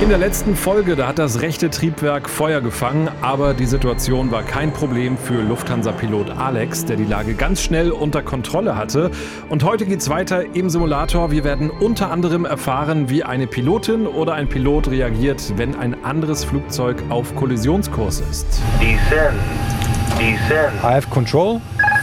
In der letzten Folge, da hat das rechte Triebwerk Feuer gefangen, aber die Situation war kein Problem für Lufthansa-Pilot Alex, der die Lage ganz schnell unter Kontrolle hatte. Und heute geht's weiter im Simulator. Wir werden unter anderem erfahren, wie eine Pilotin oder ein Pilot reagiert, wenn ein anderes Flugzeug auf Kollisionskurs ist. Descend. Descend. I have control.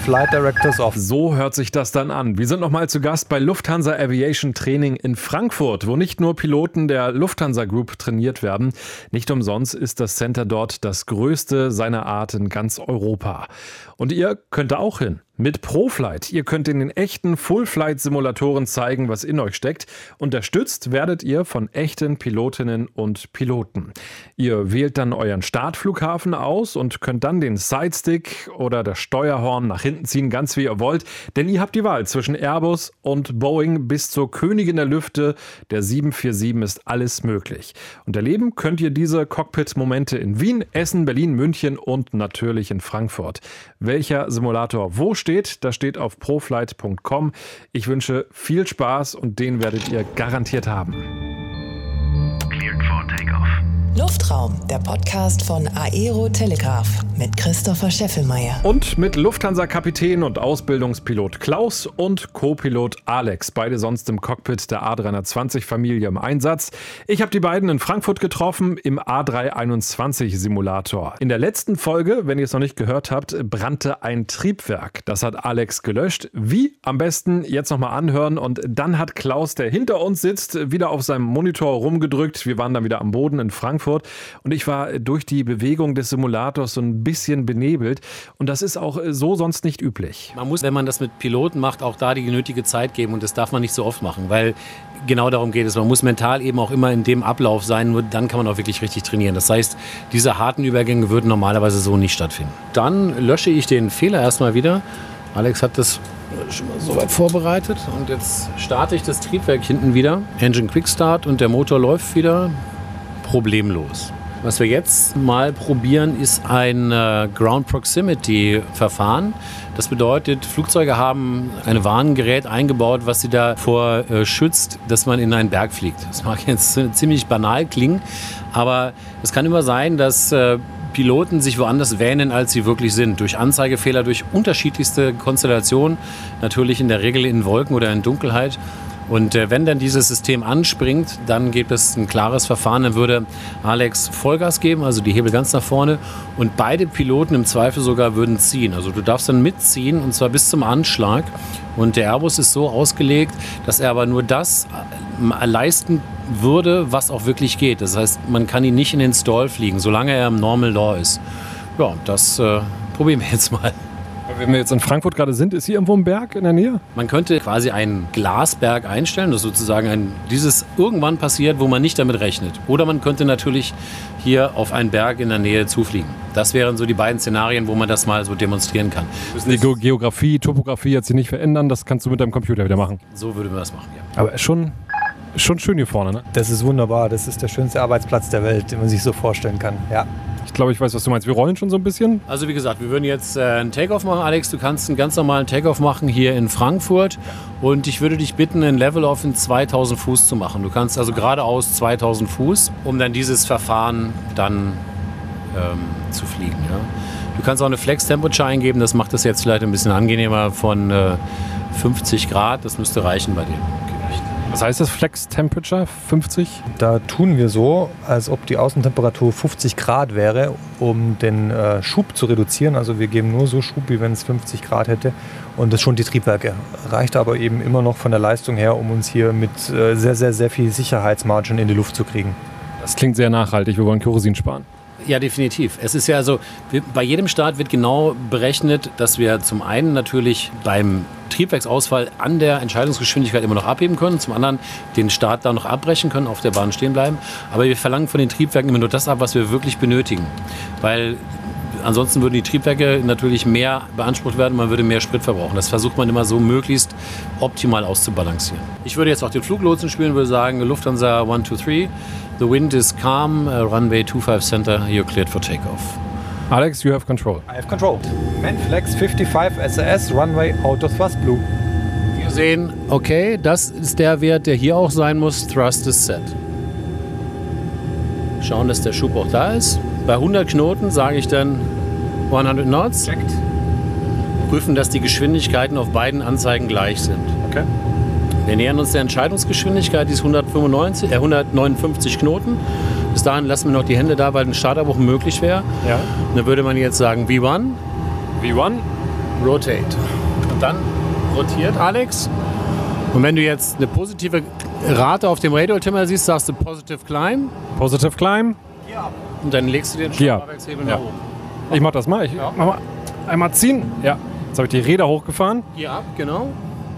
Flight Directors Office. So hört sich das dann an. Wir sind nochmal zu Gast bei Lufthansa Aviation Training in Frankfurt, wo nicht nur Piloten der Lufthansa Group trainiert werden. Nicht umsonst ist das Center dort das größte seiner Art in ganz Europa. Und ihr könnt da auch hin mit ProFlight. Ihr könnt in den echten Full-Flight-Simulatoren zeigen, was in euch steckt. Unterstützt werdet ihr von echten Pilotinnen und Piloten. Ihr wählt dann euren Startflughafen aus und könnt dann den Sidestick oder das Steuerhorn nach hinten ziehen, ganz wie ihr wollt. Denn ihr habt die Wahl zwischen Airbus und Boeing bis zur Königin der Lüfte. Der 747 ist alles möglich. Und erleben könnt ihr diese Cockpit-Momente in Wien, Essen, Berlin, München und natürlich in Frankfurt. Welcher Simulator wo steht, steht. Das steht auf proflight.com. Ich wünsche viel Spaß und den werdet ihr garantiert haben. Cleared for takeoff. Luftraum, der Podcast von Aero Telegraph mit Christopher Scheffelmeier. Und mit Lufthansa-Kapitän und Ausbildungspilot Klaus und Co-Pilot Alex, beide sonst im Cockpit der A320-Familie im Einsatz. Ich habe die beiden in Frankfurt getroffen im A321-Simulator. In der letzten Folge, wenn ihr es noch nicht gehört habt, brannte ein Triebwerk. Das hat Alex gelöscht. Wie? Am besten jetzt nochmal anhören und dann hat Klaus, der hinter uns sitzt, wieder auf seinem Monitor rumgedrückt. Wir waren dann wieder am Boden in Frankfurt und ich war durch die Bewegung des Simulators so ein bisschen benebelt und das ist auch so sonst nicht üblich. Man muss, wenn man das mit Piloten macht, auch da die nötige Zeit geben und das darf man nicht so oft machen, weil genau darum geht es. Man muss mental eben auch immer in dem Ablauf sein, nur dann kann man auch wirklich richtig trainieren. Das heißt, diese harten Übergänge würden normalerweise so nicht stattfinden. Dann lösche ich den Fehler erstmal wieder. Alex hat das schon mal soweit vorbereitet und jetzt starte ich das Triebwerk hinten wieder. Engine Quick Start und der Motor läuft wieder problemlos. Was wir jetzt mal probieren, ist ein äh, Ground Proximity Verfahren. Das bedeutet, Flugzeuge haben ein Warngerät eingebaut, was sie davor schützt, dass man in einen Berg fliegt. Das mag jetzt ziemlich banal klingen, aber es kann immer sein, dass äh, Piloten sich woanders wähnen, als sie wirklich sind. Durch Anzeigefehler, durch unterschiedlichste Konstellationen, natürlich in der Regel in Wolken oder in Dunkelheit. Und äh, wenn dann dieses System anspringt, dann gibt es ein klares Verfahren. Dann würde Alex Vollgas geben, also die Hebel ganz nach vorne. Und beide Piloten im Zweifel sogar würden ziehen. Also du darfst dann mitziehen und zwar bis zum Anschlag. Und der Airbus ist so ausgelegt, dass er aber nur das äh, leisten würde, was auch wirklich geht. Das heißt, man kann ihn nicht in den Stall fliegen, solange er im Normal Law ist. Ja, das äh, probieren wir jetzt mal. Wenn wir jetzt in Frankfurt gerade sind, ist hier irgendwo ein Berg in der Nähe? Man könnte quasi einen Glasberg einstellen, das sozusagen ein, dieses irgendwann passiert, wo man nicht damit rechnet. Oder man könnte natürlich hier auf einen Berg in der Nähe zufliegen. Das wären so die beiden Szenarien, wo man das mal so demonstrieren kann. Die Ge Geografie, Topografie jetzt hier nicht verändern, das kannst du mit deinem Computer wieder machen. So würde man das machen, ja. Aber schon, schon schön hier vorne, ne? Das ist wunderbar. Das ist der schönste Arbeitsplatz der Welt, den man sich so vorstellen kann. Ja. Ich glaube, ich weiß, was du meinst. Wir rollen schon so ein bisschen. Also wie gesagt, wir würden jetzt äh, einen Takeoff machen. Alex, du kannst einen ganz normalen Takeoff machen hier in Frankfurt. Und ich würde dich bitten, einen Level-Off in 2000 Fuß zu machen. Du kannst also geradeaus 2000 Fuß, um dann dieses Verfahren dann ähm, zu fliegen. Ja. Du kannst auch eine Flex-Temperature eingeben. Das macht es jetzt vielleicht ein bisschen angenehmer von äh, 50 Grad. Das müsste reichen bei dir. Was heißt das Flex Temperature 50? Da tun wir so, als ob die Außentemperatur 50 Grad wäre, um den äh, Schub zu reduzieren. Also wir geben nur so Schub, wie wenn es 50 Grad hätte. Und das schon die Triebwerke. Reicht aber eben immer noch von der Leistung her, um uns hier mit äh, sehr, sehr, sehr viel Sicherheitsmargin in die Luft zu kriegen. Das klingt sehr nachhaltig. Wir wollen Kerosin sparen. Ja, definitiv. Es ist ja so, wir, bei jedem Start wird genau berechnet, dass wir zum einen natürlich beim Triebwerksausfall an der Entscheidungsgeschwindigkeit immer noch abheben können, zum anderen den Start dann noch abbrechen können, auf der Bahn stehen bleiben. Aber wir verlangen von den Triebwerken immer nur das ab, was wir wirklich benötigen. Weil ansonsten würden die Triebwerke natürlich mehr beansprucht werden, man würde mehr Sprit verbrauchen. Das versucht man immer so möglichst optimal auszubalancieren. Ich würde jetzt auch den Fluglotsen spielen, würde sagen Lufthansa 123, the wind is calm, uh, runway 25 center, you're cleared for takeoff. Alex, you have control. I have control. Manflex 55 SAS, Runway out of thrust blue. Wir sehen, okay, das ist der Wert, der hier auch sein muss, thrust is set. Schauen, dass der Schub auch da ist. Bei 100 Knoten sage ich dann 100 Knots. Prüfen, dass die Geschwindigkeiten auf beiden Anzeigen gleich sind. Okay. Wir nähern uns der Entscheidungsgeschwindigkeit, die ist 195, äh, 159 Knoten. Bis dahin lassen wir noch die Hände da, weil ein Starterbruch möglich wäre. Ja. Und dann würde man jetzt sagen V1, V1. Rotate. Und dann rotiert Alex. Und wenn du jetzt eine positive Rate auf dem Radioaltimeter siehst, sagst du Positive Climb Positive Climb. und dann legst du den Ja. Fahrwerkshebel Ja. nach oben. Ich mach das mal. Ich mach mal einmal ziehen. Ja. Jetzt habe ich die Räder hochgefahren. Hier ab, genau.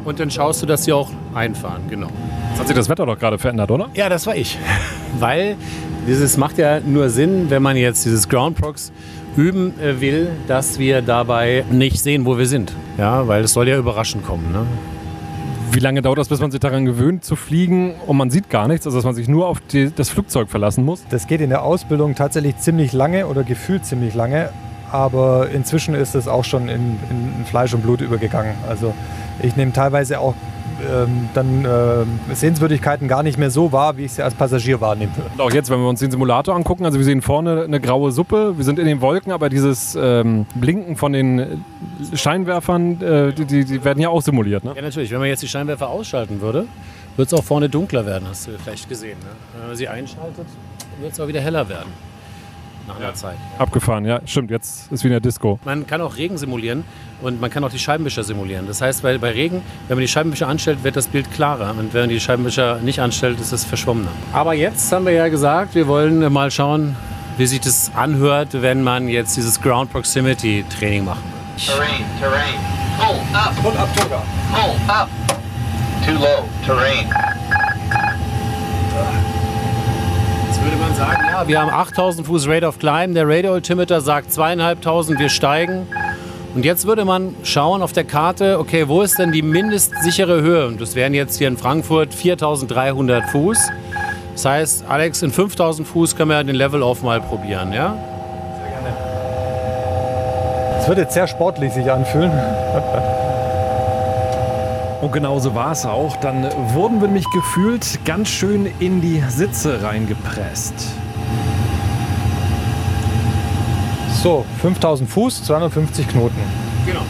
Und dann schaust du, dass sie auch einfahren, genau. Jetzt hat sich das Wetter doch gerade verändert, oder? Ja, das war ich. Weil dieses macht ja nur Sinn, wenn man jetzt dieses Ground Prox üben äh, will, dass wir dabei nicht sehen, wo wir sind. Ja, weil es soll ja überraschend kommen. Ne? Wie lange dauert das, bis man sich daran gewöhnt zu fliegen und man sieht gar nichts, also dass man sich nur auf die, das Flugzeug verlassen muss? Das geht in der Ausbildung tatsächlich ziemlich lange oder gefühlt ziemlich lange, aber inzwischen ist es auch schon in, in Fleisch und Blut übergegangen. Also ich nehme teilweise auch dann äh, Sehenswürdigkeiten gar nicht mehr so wahr, wie ich sie als Passagier wahrnehme. Und auch jetzt, wenn wir uns den Simulator angucken, also wir sehen vorne eine graue Suppe, wir sind in den Wolken, aber dieses ähm, Blinken von den Scheinwerfern, äh, die, die, die werden ja auch simuliert. Ne? Ja, natürlich. Wenn man jetzt die Scheinwerfer ausschalten würde, wird es auch vorne dunkler werden, hast du vielleicht gesehen. Ne? Wenn man sie einschaltet, wird es auch wieder heller werden. Nach einer Zeit. Abgefahren, ja, stimmt, jetzt ist wie in der Disco. Man kann auch Regen simulieren und man kann auch die Scheibenwischer simulieren. Das heißt, bei, bei Regen, wenn man die Scheibenwischer anstellt, wird das Bild klarer. Und wenn man die Scheibenwischer nicht anstellt, ist es verschwommener. Aber jetzt haben wir ja gesagt, wir wollen mal schauen, wie sich das anhört, wenn man jetzt dieses Ground Proximity Training machen will. Terrain, terrain. Pull up, Pull up, Toga. pull up. Too low, terrain. Jetzt würde man sagen, ja, wir haben 8000 Fuß Rate of Climb, der Radio Altimeter sagt 2500, wir steigen. Und jetzt würde man schauen auf der Karte, okay, wo ist denn die mindestsichere Höhe? Und das wären jetzt hier in Frankfurt 4300 Fuß. Das heißt, Alex, in 5000 Fuß können wir den Level-Off mal probieren, ja? Es wird jetzt sehr sportlich sich anfühlen. Und genauso war es auch. Dann wurden wir nämlich gefühlt ganz schön in die Sitze reingepresst. So, 5000 Fuß, 250 Knoten. Genau.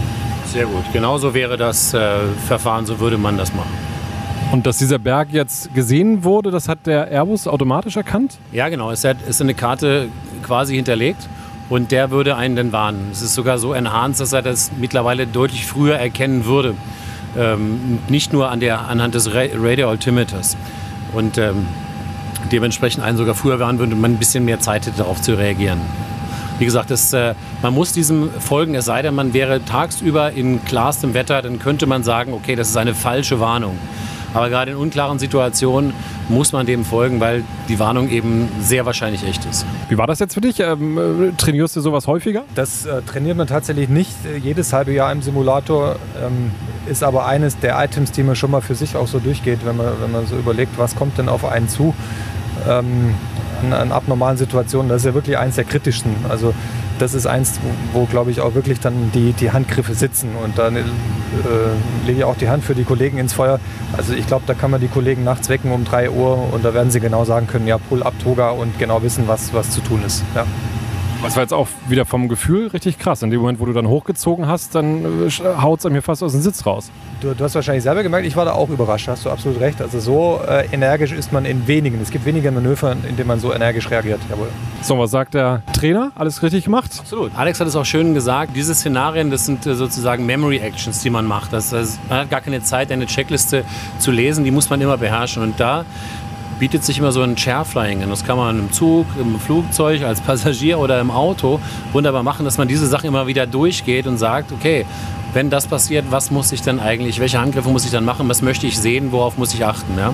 Sehr gut. Genauso wäre das äh, Verfahren, so würde man das machen. Und dass dieser Berg jetzt gesehen wurde, das hat der Airbus automatisch erkannt? Ja, genau. Es hat- ist eine Karte quasi hinterlegt und der würde einen dann warnen. Es ist sogar so enhanced, dass er das mittlerweile deutlich früher erkennen würde. Ähm, nicht nur an der, anhand des Ra Radio Altimeters. Und ähm, dementsprechend einen sogar früher warnen würde und man ein bisschen mehr Zeit hätte, darauf zu reagieren. Wie gesagt, das, äh, man muss diesem folgen, es sei denn, man wäre tagsüber in klarstem Wetter, dann könnte man sagen, okay, das ist eine falsche Warnung. Aber gerade in unklaren Situationen muss man dem folgen, weil die Warnung eben sehr wahrscheinlich echt ist. Wie war das jetzt für dich? Ähm, äh, trainierst du sowas häufiger? Das äh, trainiert man tatsächlich nicht äh, jedes halbe Jahr im Simulator, ähm, ist aber eines der Items, die man schon mal für sich auch so durchgeht, wenn man, wenn man so überlegt, was kommt denn auf einen zu ähm, an, an abnormalen Situationen. Das ist ja wirklich eines der kritischsten. Also das ist eins, wo, wo glaube ich auch wirklich dann die, die Handgriffe sitzen und dann äh, lege ich auch die Hand für die Kollegen ins Feuer. Also ich glaube, da kann man die Kollegen nachts wecken um 3 Uhr und da werden sie genau sagen können, ja, Pull up Toga und genau wissen, was, was zu tun ist. Ja. Das war jetzt auch wieder vom Gefühl richtig krass. In dem Moment, wo du dann hochgezogen hast, dann haut es mir fast aus dem Sitz raus. Du, du hast wahrscheinlich selber gemerkt, ich war da auch überrascht, hast du absolut recht. Also so äh, energisch ist man in wenigen. Es gibt weniger Manöver, in denen man so energisch reagiert. Jawohl. So, was sagt der Trainer? Alles richtig gemacht? Absolut. Alex hat es auch schön gesagt, diese Szenarien, das sind äh, sozusagen Memory Actions, die man macht. Das, das, man hat gar keine Zeit, eine Checkliste zu lesen, die muss man immer beherrschen. Und da bietet sich immer so ein Chairflying an. Das kann man im Zug, im Flugzeug, als Passagier oder im Auto wunderbar machen, dass man diese Sachen immer wieder durchgeht und sagt, okay, wenn das passiert, was muss ich dann eigentlich, welche Angriffe muss ich dann machen, was möchte ich sehen, worauf muss ich achten. Ja?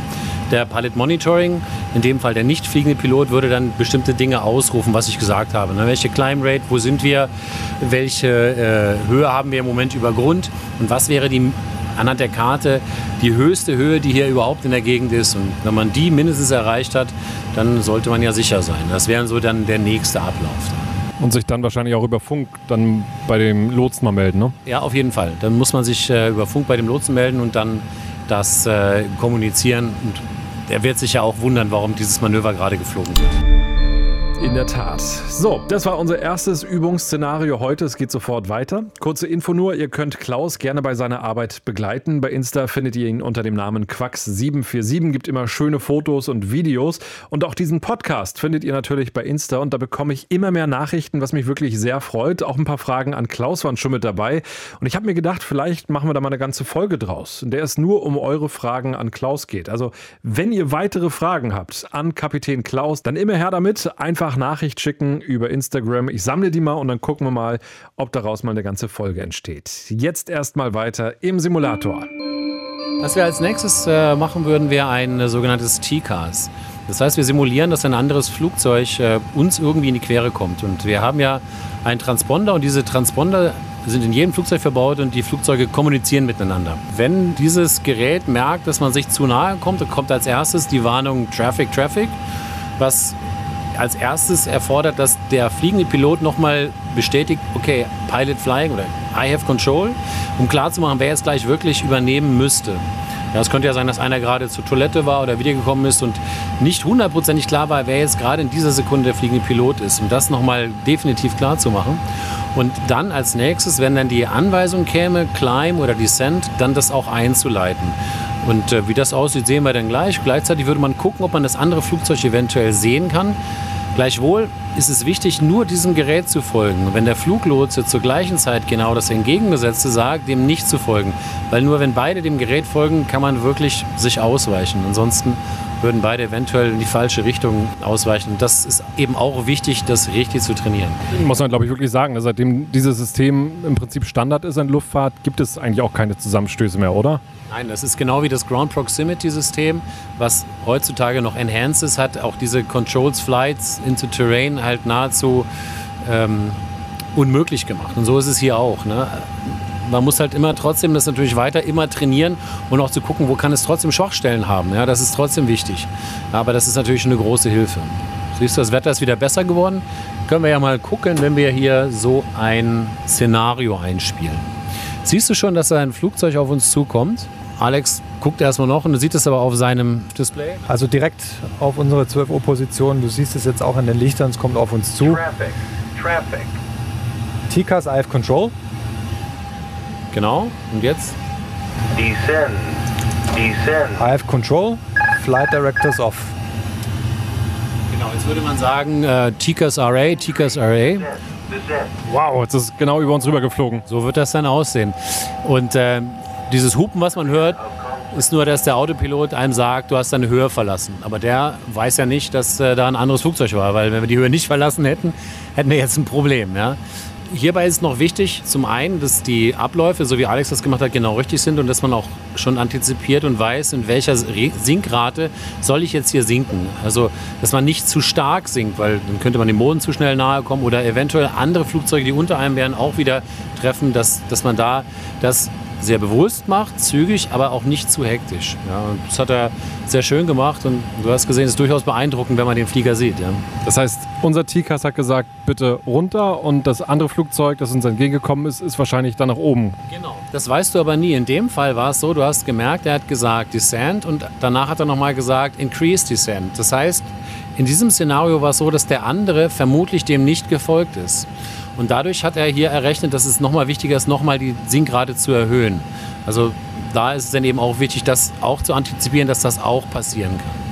Der Pilot Monitoring, in dem Fall der nicht fliegende Pilot, würde dann bestimmte Dinge ausrufen, was ich gesagt habe. Ne? Welche Climb Rate, wo sind wir, welche äh, Höhe haben wir im Moment über Grund und was wäre die anhand der Karte die höchste Höhe, die hier überhaupt in der Gegend ist. Und wenn man die mindestens erreicht hat, dann sollte man ja sicher sein. Das wäre so dann der nächste Ablauf. Und sich dann wahrscheinlich auch über Funk dann bei dem Lotsen mal melden, ne? Ja, auf jeden Fall. Dann muss man sich äh, über Funk bei dem Lotsen melden und dann das äh, kommunizieren. Und er wird sich ja auch wundern, warum dieses Manöver gerade geflogen wird. In der Tat. So, das war unser erstes Übungsszenario heute. Es geht sofort weiter. Kurze Info nur, ihr könnt Klaus gerne bei seiner Arbeit begleiten. Bei Insta findet ihr ihn unter dem Namen Quax747, gibt immer schöne Fotos und Videos. Und auch diesen Podcast findet ihr natürlich bei Insta und da bekomme ich immer mehr Nachrichten, was mich wirklich sehr freut. Auch ein paar Fragen an Klaus waren schon mit dabei. Und ich habe mir gedacht, vielleicht machen wir da mal eine ganze Folge draus, in der es nur um eure Fragen an Klaus geht. Also, wenn ihr weitere Fragen habt an Kapitän Klaus, dann immer her damit. Einfach Nachricht schicken über Instagram. Ich sammle die mal und dann gucken wir mal, ob daraus mal eine ganze Folge entsteht. Jetzt erstmal weiter im Simulator. Was wir als nächstes äh, machen würden, wäre ein äh, sogenanntes T-Cars. Das heißt, wir simulieren, dass ein anderes Flugzeug äh, uns irgendwie in die Quere kommt. Und wir haben ja einen Transponder und diese Transponder sind in jedem Flugzeug verbaut und die Flugzeuge kommunizieren miteinander. Wenn dieses Gerät merkt, dass man sich zu nahe kommt, dann kommt als erstes die Warnung Traffic, Traffic, was als erstes erfordert, dass der fliegende Pilot nochmal bestätigt, okay, Pilot Flying oder I have Control, um klarzumachen, wer jetzt gleich wirklich übernehmen müsste. Ja, es könnte ja sein, dass einer gerade zur Toilette war oder wiedergekommen ist und nicht hundertprozentig klar war, wer jetzt gerade in dieser Sekunde der fliegende Pilot ist. Um das nochmal definitiv klar zu machen. Und dann als nächstes, wenn dann die Anweisung käme, Climb oder Descent, dann das auch einzuleiten. Und äh, wie das aussieht, sehen wir dann gleich. Gleichzeitig würde man gucken, ob man das andere Flugzeug eventuell sehen kann. Gleichwohl ist es wichtig, nur diesem Gerät zu folgen. Wenn der Fluglotse zur gleichen Zeit genau das Entgegengesetzte sagt, dem nicht zu folgen. Weil nur wenn beide dem Gerät folgen, kann man wirklich sich ausweichen. Ansonsten würden beide eventuell in die falsche Richtung ausweichen. Und das ist eben auch wichtig, das richtig zu trainieren. Muss man, glaube ich, wirklich sagen, seitdem dieses System im Prinzip Standard ist in Luftfahrt, gibt es eigentlich auch keine Zusammenstöße mehr, oder? Nein, das ist genau wie das Ground Proximity System, was heutzutage noch Enhances hat, auch diese Controls Flights into Terrain halt nahezu ähm, unmöglich gemacht. Und so ist es hier auch. Ne? Man muss halt immer trotzdem das natürlich weiter immer trainieren und auch zu gucken, wo kann es trotzdem Schwachstellen haben. Ja, das ist trotzdem wichtig. Aber das ist natürlich eine große Hilfe. Siehst du, das Wetter ist wieder besser geworden. Können wir ja mal gucken, wenn wir hier so ein Szenario einspielen. Siehst du schon, dass da ein Flugzeug auf uns zukommt? Alex guckt erstmal noch und du siehst es aber auf seinem Display. Also direkt auf unsere 12 Uhr Position. Du siehst es jetzt auch an den Lichtern, es kommt auf uns zu. Traffic. Traffic. TCAS IF Control. Genau. Und jetzt? Descend. Descend. IF Control. Flight Directors off. Genau, jetzt würde man sagen äh, RA, TCAS RA. Descend. Wow, jetzt ist genau über uns rüber geflogen. So wird das dann aussehen. Und äh, dieses Hupen, was man hört, ist nur, dass der Autopilot einem sagt, du hast deine Höhe verlassen. Aber der weiß ja nicht, dass äh, da ein anderes Flugzeug war, weil wenn wir die Höhe nicht verlassen hätten, hätten wir jetzt ein Problem. Ja? Hierbei ist noch wichtig, zum einen, dass die Abläufe, so wie Alex das gemacht hat, genau richtig sind und dass man auch schon antizipiert und weiß, in welcher Sinkrate soll ich jetzt hier sinken. Also, dass man nicht zu stark sinkt, weil dann könnte man dem Boden zu schnell nahe kommen oder eventuell andere Flugzeuge, die unter einem wären, auch wieder treffen, dass, dass man da das sehr bewusst macht, zügig, aber auch nicht zu hektisch. Ja, das hat er sehr schön gemacht und du hast gesehen, es ist durchaus beeindruckend, wenn man den Flieger sieht. Ja. Das heißt, unser TCAS hat gesagt, bitte runter und das andere Flugzeug, das uns entgegengekommen ist, ist wahrscheinlich dann nach oben. Genau. Das weißt du aber nie. In dem Fall war es so, du hast gemerkt, er hat gesagt Descent und danach hat er nochmal gesagt Increase Descent. Das heißt, in diesem Szenario war es so, dass der andere vermutlich dem nicht gefolgt ist. Und dadurch hat er hier errechnet, dass es nochmal wichtiger ist, nochmal die Sinkrate zu erhöhen. Also da ist es dann eben auch wichtig, das auch zu antizipieren, dass das auch passieren kann.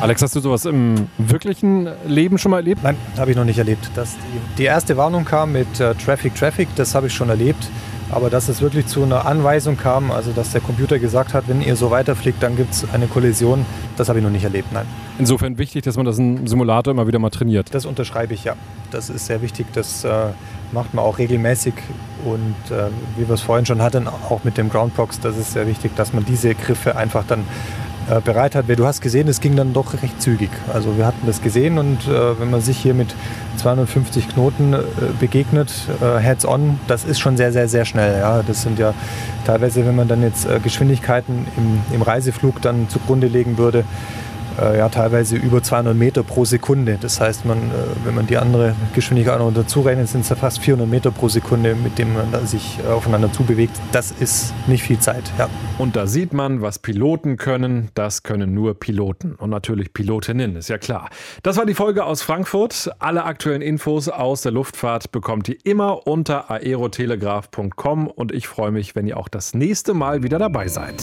Alex, hast du sowas im wirklichen Leben schon mal erlebt? Nein, habe ich noch nicht erlebt. Dass die, die erste Warnung kam mit äh, Traffic, Traffic, das habe ich schon erlebt. Aber dass es wirklich zu einer Anweisung kam, also dass der Computer gesagt hat, wenn ihr so weiterfliegt, dann gibt es eine Kollision, das habe ich noch nicht erlebt, nein. Insofern wichtig, dass man das im Simulator immer wieder mal trainiert. Das unterschreibe ich ja. Das ist sehr wichtig, das äh, macht man auch regelmäßig. Und äh, wie wir es vorhin schon hatten, auch mit dem Groundbox, das ist sehr wichtig, dass man diese Griffe einfach dann äh, bereit hat. Du hast gesehen, es ging dann doch recht zügig. Also wir hatten das gesehen und äh, wenn man sich hier mit 250 Knoten äh, begegnet, äh, heads-on, das ist schon sehr, sehr, sehr schnell. Ja. Das sind ja teilweise, wenn man dann jetzt äh, Geschwindigkeiten im, im Reiseflug dann zugrunde legen würde, äh, ja teilweise über 200 Meter pro Sekunde. Das heißt, man, äh, wenn man die andere Geschwindigkeit noch dazu rechnet, sind es ja fast 400 Meter pro Sekunde, mit dem man sich äh, aufeinander zubewegt. Das ist nicht viel Zeit. Ja. Und da sieht man, was Piloten können. Das können nur Piloten und natürlich Pilotinnen, ist ja klar. Das war die Folge aus Frankfurt. Alle aktuellen Infos aus der Luftfahrt bekommt ihr immer unter aerotelegraph.com und ich freue mich, wenn ihr auch das nächste Mal wieder dabei seid.